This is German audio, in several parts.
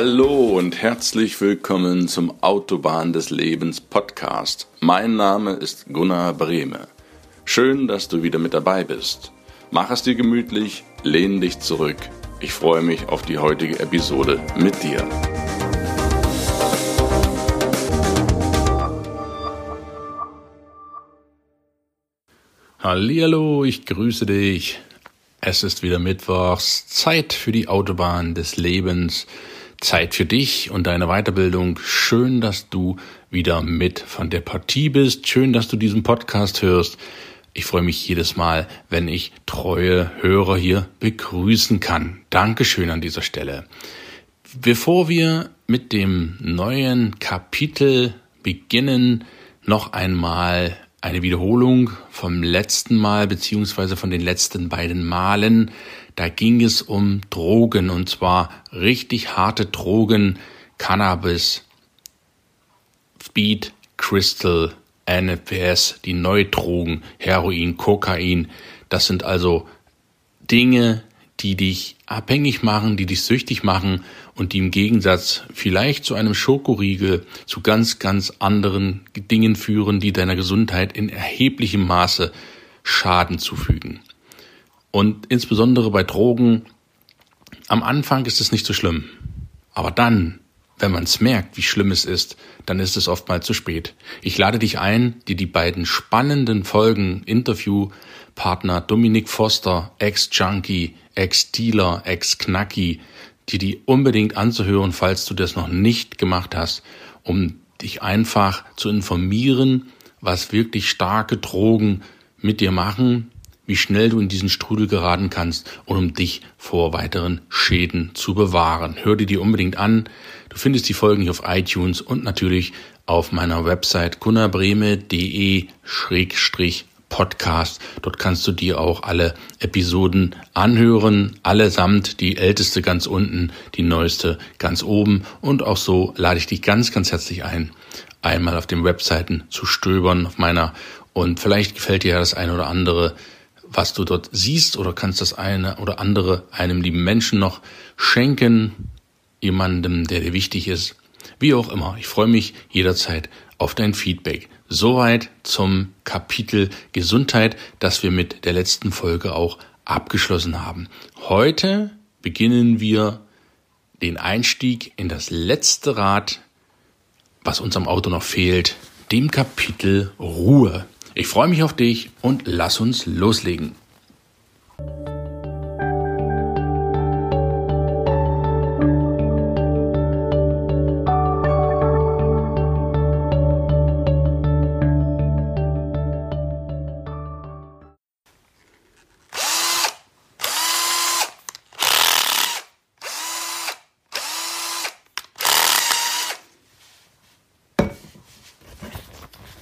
Hallo und herzlich willkommen zum Autobahn des Lebens Podcast. Mein Name ist Gunnar Brehme. Schön, dass du wieder mit dabei bist. Mach es dir gemütlich, lehn dich zurück. Ich freue mich auf die heutige Episode mit dir. Hallihallo, ich grüße dich. Es ist wieder Mittwochs, Zeit für die Autobahn des Lebens, Zeit für dich und deine Weiterbildung. Schön, dass du wieder mit von der Partie bist. Schön, dass du diesen Podcast hörst. Ich freue mich jedes Mal, wenn ich treue Hörer hier begrüßen kann. Dankeschön an dieser Stelle. Bevor wir mit dem neuen Kapitel beginnen, noch einmal eine Wiederholung vom letzten Mal beziehungsweise von den letzten beiden Malen. Da ging es um Drogen und zwar richtig harte Drogen, Cannabis, Speed, Crystal, NFS, die Neudrogen, Heroin, Kokain. Das sind also Dinge, die dich abhängig machen, die dich süchtig machen und die im Gegensatz vielleicht zu einem Schokoriegel zu ganz, ganz anderen Dingen führen, die deiner Gesundheit in erheblichem Maße Schaden zufügen. Und insbesondere bei Drogen, am Anfang ist es nicht so schlimm. Aber dann, wenn man es merkt, wie schlimm es ist, dann ist es oftmals zu spät. Ich lade dich ein, dir die beiden spannenden Folgen Interviewpartner Dominik Foster, Ex-Junkie, Ex-Dealer, Ex-Knacki, dir die unbedingt anzuhören, falls du das noch nicht gemacht hast, um dich einfach zu informieren, was wirklich starke Drogen mit dir machen, wie schnell du in diesen Strudel geraten kannst und um dich vor weiteren Schäden zu bewahren. Hör dir die unbedingt an. Du findest die Folgen hier auf iTunes und natürlich auf meiner Website gunnerbreme.de Podcast. Dort kannst du dir auch alle Episoden anhören, allesamt, die älteste ganz unten, die neueste ganz oben. Und auch so lade ich dich ganz, ganz herzlich ein, einmal auf den Webseiten zu stöbern, auf meiner. Und vielleicht gefällt dir ja das eine oder andere, was du dort siehst, oder kannst das eine oder andere einem lieben Menschen noch schenken, jemandem, der dir wichtig ist. Wie auch immer, ich freue mich jederzeit auf dein Feedback. Soweit zum Kapitel Gesundheit, das wir mit der letzten Folge auch abgeschlossen haben. Heute beginnen wir den Einstieg in das letzte Rad, was uns am Auto noch fehlt, dem Kapitel Ruhe. Ich freue mich auf dich und lass uns loslegen.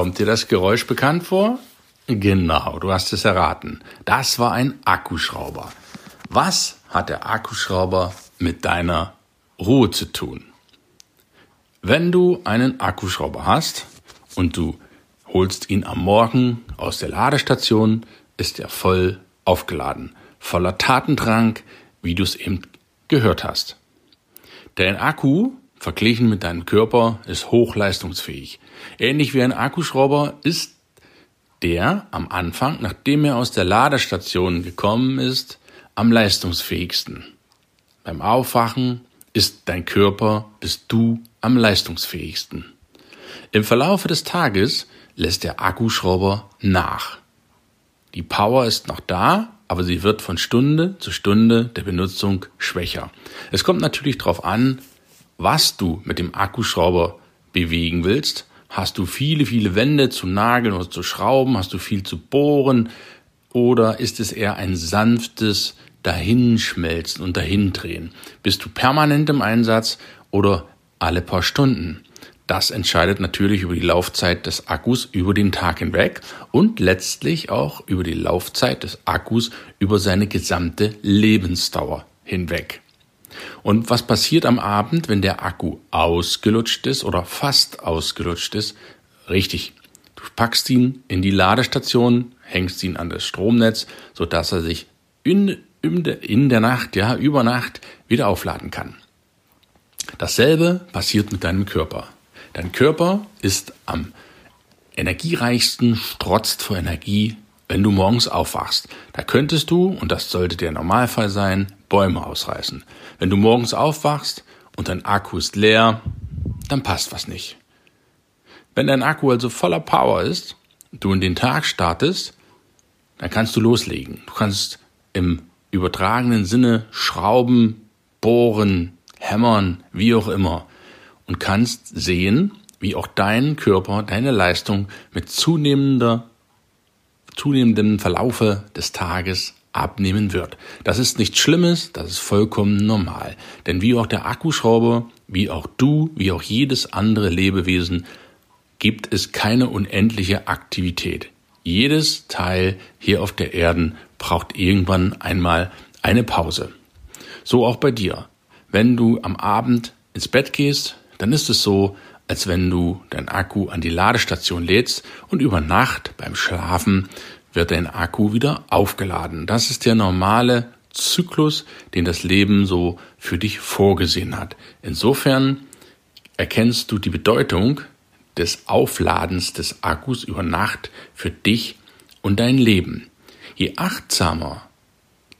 Kommt dir das Geräusch bekannt vor? Genau, du hast es erraten. Das war ein Akkuschrauber. Was hat der Akkuschrauber mit deiner Ruhe zu tun? Wenn du einen Akkuschrauber hast und du holst ihn am Morgen aus der Ladestation, ist er voll aufgeladen, voller Tatendrang, wie du es eben gehört hast. Dein Akku verglichen mit deinem Körper ist hochleistungsfähig. Ähnlich wie ein Akkuschrauber ist der am Anfang, nachdem er aus der Ladestation gekommen ist, am leistungsfähigsten. Beim Aufwachen ist dein Körper, bist du am leistungsfähigsten. Im Verlaufe des Tages lässt der Akkuschrauber nach. Die Power ist noch da, aber sie wird von Stunde zu Stunde der Benutzung schwächer. Es kommt natürlich darauf an, was du mit dem Akkuschrauber bewegen willst. Hast du viele, viele Wände zu nageln oder zu schrauben? Hast du viel zu bohren? Oder ist es eher ein sanftes Dahinschmelzen und Dahindrehen? Bist du permanent im Einsatz oder alle paar Stunden? Das entscheidet natürlich über die Laufzeit des Akkus über den Tag hinweg und letztlich auch über die Laufzeit des Akkus über seine gesamte Lebensdauer hinweg. Und was passiert am Abend, wenn der Akku ausgelutscht ist oder fast ausgelutscht ist? Richtig. Du packst ihn in die Ladestation, hängst ihn an das Stromnetz, sodass er sich in, in, der, in der Nacht, ja, über Nacht wieder aufladen kann. Dasselbe passiert mit deinem Körper. Dein Körper ist am energiereichsten, strotzt vor Energie, wenn du morgens aufwachst. Da könntest du, und das sollte der Normalfall sein, Bäume ausreißen. Wenn du morgens aufwachst und dein Akku ist leer, dann passt was nicht. Wenn dein Akku also voller Power ist, du in den Tag startest, dann kannst du loslegen. Du kannst im übertragenen Sinne schrauben, bohren, hämmern, wie auch immer und kannst sehen, wie auch dein Körper, deine Leistung mit zunehmender, zunehmendem Verlaufe des Tages abnehmen wird. Das ist nichts Schlimmes, das ist vollkommen normal. Denn wie auch der Akkuschrauber, wie auch du, wie auch jedes andere Lebewesen, gibt es keine unendliche Aktivität. Jedes Teil hier auf der Erden braucht irgendwann einmal eine Pause. So auch bei dir. Wenn du am Abend ins Bett gehst, dann ist es so, als wenn du dein Akku an die Ladestation lädst und über Nacht beim Schlafen wird dein Akku wieder aufgeladen. Das ist der normale Zyklus, den das Leben so für dich vorgesehen hat. Insofern erkennst du die Bedeutung des Aufladens des Akkus über Nacht für dich und dein Leben. Je achtsamer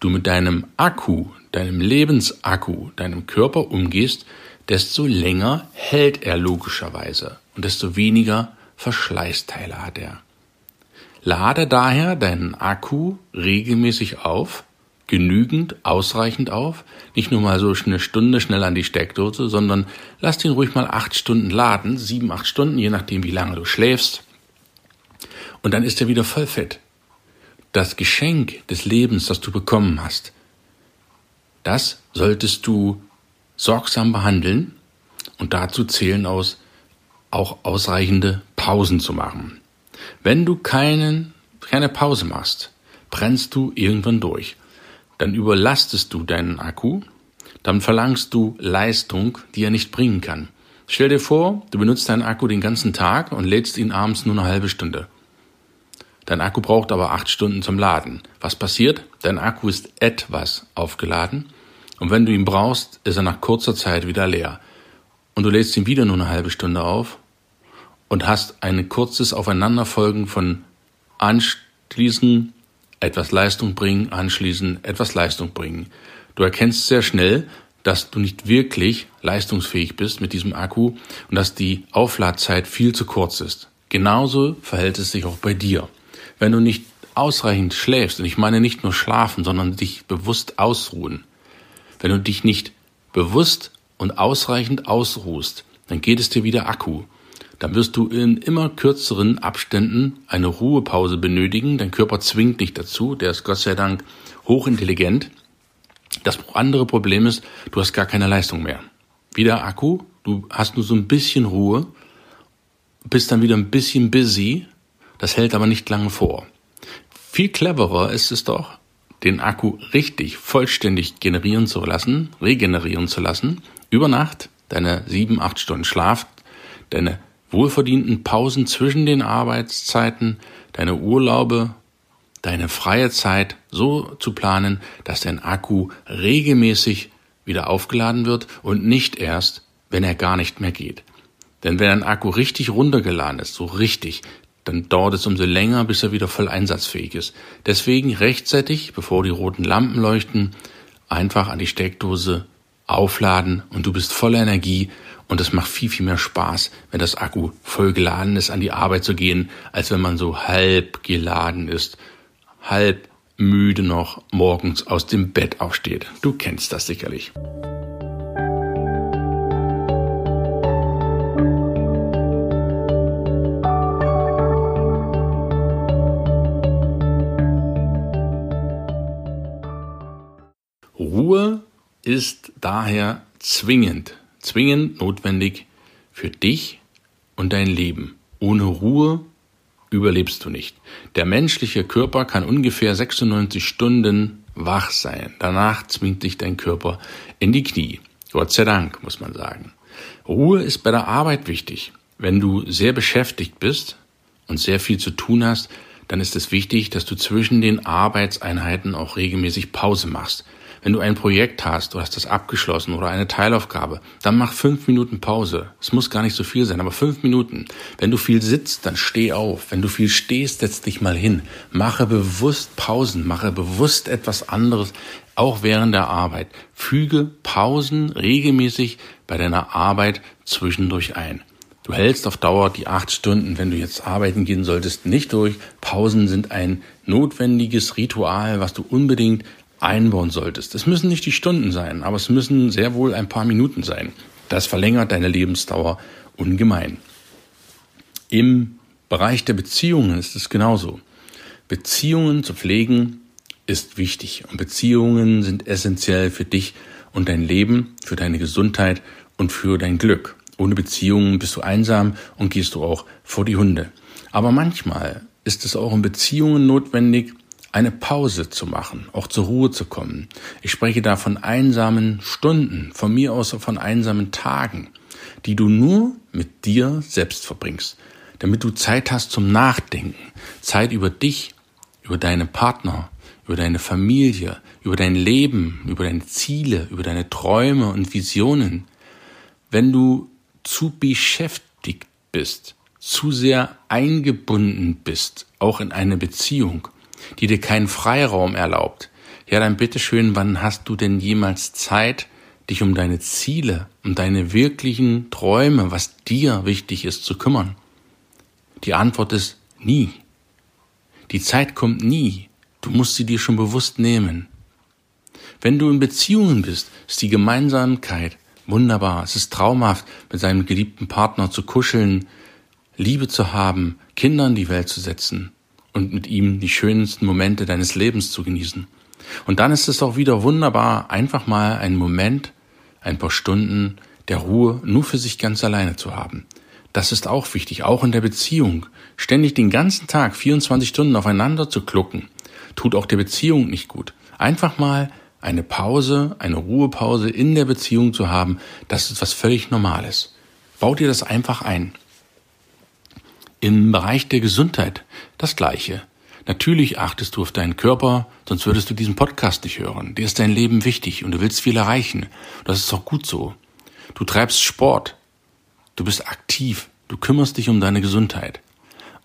du mit deinem Akku, deinem Lebensakku, deinem Körper umgehst, desto länger hält er logischerweise und desto weniger Verschleißteile hat er. Lade daher deinen Akku regelmäßig auf, genügend, ausreichend auf, nicht nur mal so eine Stunde schnell an die Steckdose, sondern lass den ruhig mal acht Stunden laden, sieben, acht Stunden, je nachdem wie lange du schläfst. Und dann ist er wieder voll fit. Das Geschenk des Lebens, das du bekommen hast, das solltest du sorgsam behandeln und dazu zählen aus, auch ausreichende Pausen zu machen. Wenn du keinen, keine Pause machst, brennst du irgendwann durch dann überlastest du deinen Akku, dann verlangst du Leistung, die er nicht bringen kann. Stell dir vor, du benutzt deinen Akku den ganzen Tag und lädst ihn abends nur eine halbe Stunde. Dein Akku braucht aber acht Stunden zum Laden. Was passiert? Dein Akku ist etwas aufgeladen und wenn du ihn brauchst, ist er nach kurzer Zeit wieder leer. Und du lädst ihn wieder nur eine halbe Stunde auf und hast ein kurzes Aufeinanderfolgen von Anschließen, etwas Leistung bringen, anschließend etwas Leistung bringen. Du erkennst sehr schnell, dass du nicht wirklich leistungsfähig bist mit diesem Akku und dass die Aufladzeit viel zu kurz ist. Genauso verhält es sich auch bei dir. Wenn du nicht ausreichend schläfst, und ich meine nicht nur schlafen, sondern dich bewusst ausruhen, wenn du dich nicht bewusst und ausreichend ausruhst, dann geht es dir wieder Akku dann wirst du in immer kürzeren Abständen eine Ruhepause benötigen. Dein Körper zwingt dich dazu, der ist Gott sei Dank hochintelligent. Das andere Problem ist, du hast gar keine Leistung mehr. Wieder Akku, du hast nur so ein bisschen Ruhe, bist dann wieder ein bisschen busy, das hält aber nicht lange vor. Viel cleverer ist es doch, den Akku richtig vollständig generieren zu lassen, regenerieren zu lassen, über Nacht deine sieben, acht Stunden Schlaf, deine wohlverdienten Pausen zwischen den Arbeitszeiten, deine Urlaube, deine freie Zeit so zu planen, dass dein Akku regelmäßig wieder aufgeladen wird und nicht erst, wenn er gar nicht mehr geht. Denn wenn ein Akku richtig runtergeladen ist, so richtig, dann dauert es umso länger, bis er wieder voll einsatzfähig ist. Deswegen rechtzeitig, bevor die roten Lampen leuchten, einfach an die Steckdose aufladen und du bist voller Energie und es macht viel, viel mehr Spaß, wenn das Akku voll geladen ist, an die Arbeit zu gehen, als wenn man so halb geladen ist, halb müde noch morgens aus dem Bett aufsteht. Du kennst das sicherlich. Ruhe ist daher zwingend zwingend notwendig für dich und dein Leben. Ohne Ruhe überlebst du nicht. Der menschliche Körper kann ungefähr 96 Stunden wach sein. Danach zwingt dich dein Körper in die Knie. Gott sei Dank, muss man sagen. Ruhe ist bei der Arbeit wichtig. Wenn du sehr beschäftigt bist und sehr viel zu tun hast, dann ist es wichtig, dass du zwischen den Arbeitseinheiten auch regelmäßig Pause machst. Wenn du ein Projekt hast, du hast das abgeschlossen oder eine Teilaufgabe, dann mach fünf Minuten Pause. Es muss gar nicht so viel sein, aber fünf Minuten. Wenn du viel sitzt, dann steh auf. Wenn du viel stehst, setz dich mal hin. Mache bewusst Pausen, mache bewusst etwas anderes, auch während der Arbeit. Füge Pausen regelmäßig bei deiner Arbeit zwischendurch ein. Du hältst auf Dauer die acht Stunden, wenn du jetzt arbeiten gehen solltest, nicht durch. Pausen sind ein notwendiges Ritual, was du unbedingt einbauen solltest. Es müssen nicht die Stunden sein, aber es müssen sehr wohl ein paar Minuten sein. Das verlängert deine Lebensdauer ungemein. Im Bereich der Beziehungen ist es genauso. Beziehungen zu pflegen ist wichtig und Beziehungen sind essentiell für dich und dein Leben, für deine Gesundheit und für dein Glück. Ohne Beziehungen bist du einsam und gehst du auch vor die Hunde. Aber manchmal ist es auch in Beziehungen notwendig, eine Pause zu machen, auch zur Ruhe zu kommen. Ich spreche da von einsamen Stunden, von mir aus von einsamen Tagen, die du nur mit dir selbst verbringst, damit du Zeit hast zum Nachdenken, Zeit über dich, über deine Partner, über deine Familie, über dein Leben, über deine Ziele, über deine Träume und Visionen. Wenn du zu beschäftigt bist, zu sehr eingebunden bist, auch in eine Beziehung, die dir keinen Freiraum erlaubt, ja dann bitteschön, wann hast du denn jemals Zeit, dich um deine Ziele, um deine wirklichen Träume, was dir wichtig ist, zu kümmern? Die Antwort ist nie. Die Zeit kommt nie. Du musst sie dir schon bewusst nehmen. Wenn du in Beziehungen bist, ist die Gemeinsamkeit wunderbar. Es ist traumhaft, mit seinem geliebten Partner zu kuscheln, Liebe zu haben, Kinder in die Welt zu setzen und mit ihm die schönsten Momente deines Lebens zu genießen. Und dann ist es auch wieder wunderbar, einfach mal einen Moment, ein paar Stunden der Ruhe nur für sich ganz alleine zu haben. Das ist auch wichtig, auch in der Beziehung. Ständig den ganzen Tag 24 Stunden aufeinander zu klucken, tut auch der Beziehung nicht gut. Einfach mal eine Pause, eine Ruhepause in der Beziehung zu haben, das ist was völlig Normales. Bau dir das einfach ein. Im Bereich der Gesundheit das Gleiche. Natürlich achtest du auf deinen Körper, sonst würdest du diesen Podcast nicht hören. Dir ist dein Leben wichtig und du willst viel erreichen. Das ist auch gut so. Du treibst Sport. Du bist aktiv. Du kümmerst dich um deine Gesundheit.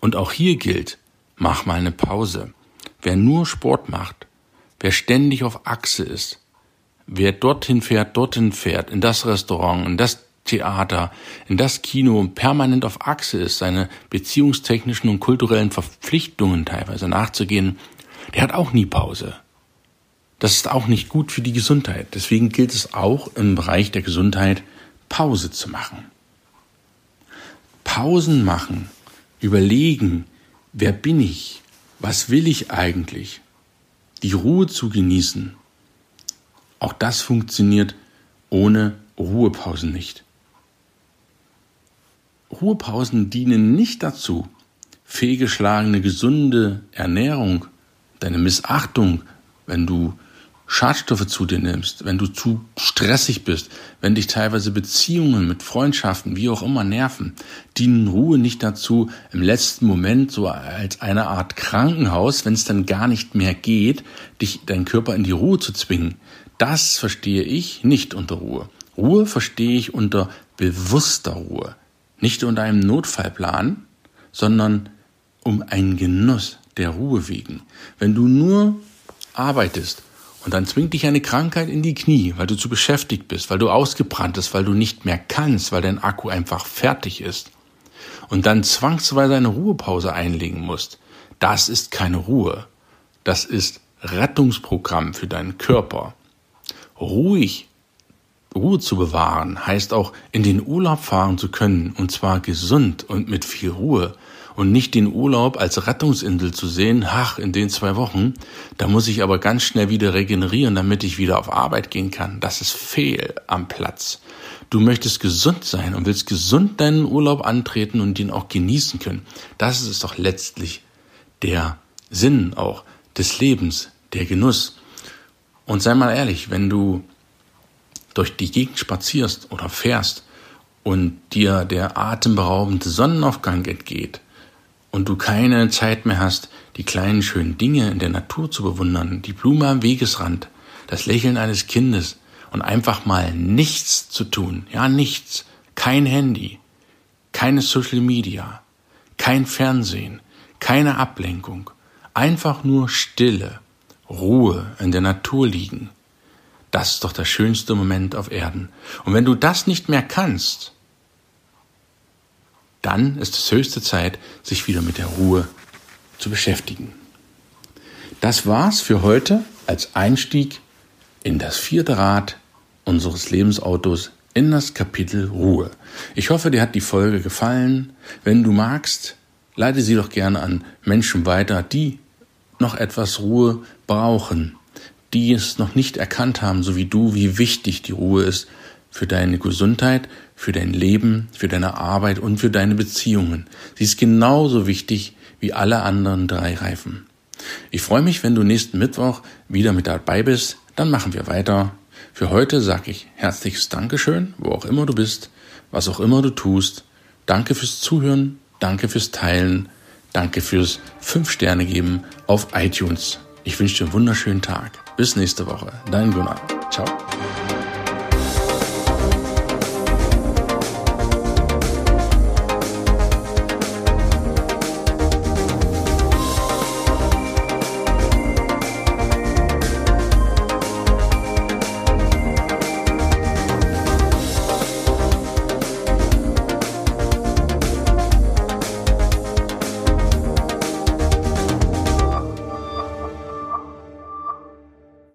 Und auch hier gilt, mach mal eine Pause. Wer nur Sport macht, wer ständig auf Achse ist, wer dorthin fährt, dorthin fährt, in das Restaurant, in das Theater, in das Kino permanent auf Achse ist, seine beziehungstechnischen und kulturellen Verpflichtungen teilweise nachzugehen, der hat auch nie Pause. Das ist auch nicht gut für die Gesundheit. Deswegen gilt es auch im Bereich der Gesundheit, Pause zu machen. Pausen machen, überlegen, wer bin ich, was will ich eigentlich, die Ruhe zu genießen. Auch das funktioniert ohne Ruhepausen nicht. Ruhepausen dienen nicht dazu, fehlgeschlagene gesunde Ernährung, deine Missachtung, wenn du Schadstoffe zu dir nimmst, wenn du zu stressig bist, wenn dich teilweise Beziehungen mit Freundschaften, wie auch immer, nerven, dienen Ruhe nicht dazu, im letzten Moment so als eine Art Krankenhaus, wenn es dann gar nicht mehr geht, dich, deinen Körper in die Ruhe zu zwingen. Das verstehe ich nicht unter Ruhe. Ruhe verstehe ich unter bewusster Ruhe. Nicht unter einem Notfallplan, sondern um einen Genuss der Ruhe wegen. Wenn du nur arbeitest und dann zwingt dich eine Krankheit in die Knie, weil du zu beschäftigt bist, weil du ausgebrannt bist, weil du nicht mehr kannst, weil dein Akku einfach fertig ist und dann zwangsweise eine Ruhepause einlegen musst, das ist keine Ruhe. Das ist Rettungsprogramm für deinen Körper. Ruhig Ruhe zu bewahren heißt auch in den Urlaub fahren zu können, und zwar gesund und mit viel Ruhe und nicht den Urlaub als Rettungsinsel zu sehen, ach, in den zwei Wochen, da muss ich aber ganz schnell wieder regenerieren, damit ich wieder auf Arbeit gehen kann. Das ist fehl am Platz. Du möchtest gesund sein und willst gesund deinen Urlaub antreten und ihn auch genießen können. Das ist doch letztlich der Sinn auch des Lebens, der Genuss. Und sei mal ehrlich, wenn du durch die Gegend spazierst oder fährst und dir der atemberaubende Sonnenaufgang entgeht und du keine Zeit mehr hast, die kleinen schönen Dinge in der Natur zu bewundern, die Blume am Wegesrand, das Lächeln eines Kindes und einfach mal nichts zu tun. Ja, nichts. Kein Handy, keine Social Media, kein Fernsehen, keine Ablenkung. Einfach nur Stille, Ruhe in der Natur liegen. Das ist doch der schönste Moment auf Erden. Und wenn du das nicht mehr kannst, dann ist es höchste Zeit, sich wieder mit der Ruhe zu beschäftigen. Das war's für heute als Einstieg in das vierte Rad unseres Lebensautos in das Kapitel Ruhe. Ich hoffe, dir hat die Folge gefallen. Wenn du magst, leite sie doch gerne an Menschen weiter, die noch etwas Ruhe brauchen, die es noch nicht erkannt haben, so wie du, wie wichtig die Ruhe ist für deine Gesundheit, für dein Leben, für deine Arbeit und für deine Beziehungen. Sie ist genauso wichtig wie alle anderen drei Reifen. Ich freue mich, wenn du nächsten Mittwoch wieder mit dabei bist. Dann machen wir weiter. Für heute sage ich herzliches Dankeschön, wo auch immer du bist, was auch immer du tust. Danke fürs Zuhören, danke fürs Teilen, danke fürs Fünf Sterne geben auf iTunes. Ich wünsche dir einen wunderschönen Tag. Bis nächste Woche. Dein Gunnar. Ciao.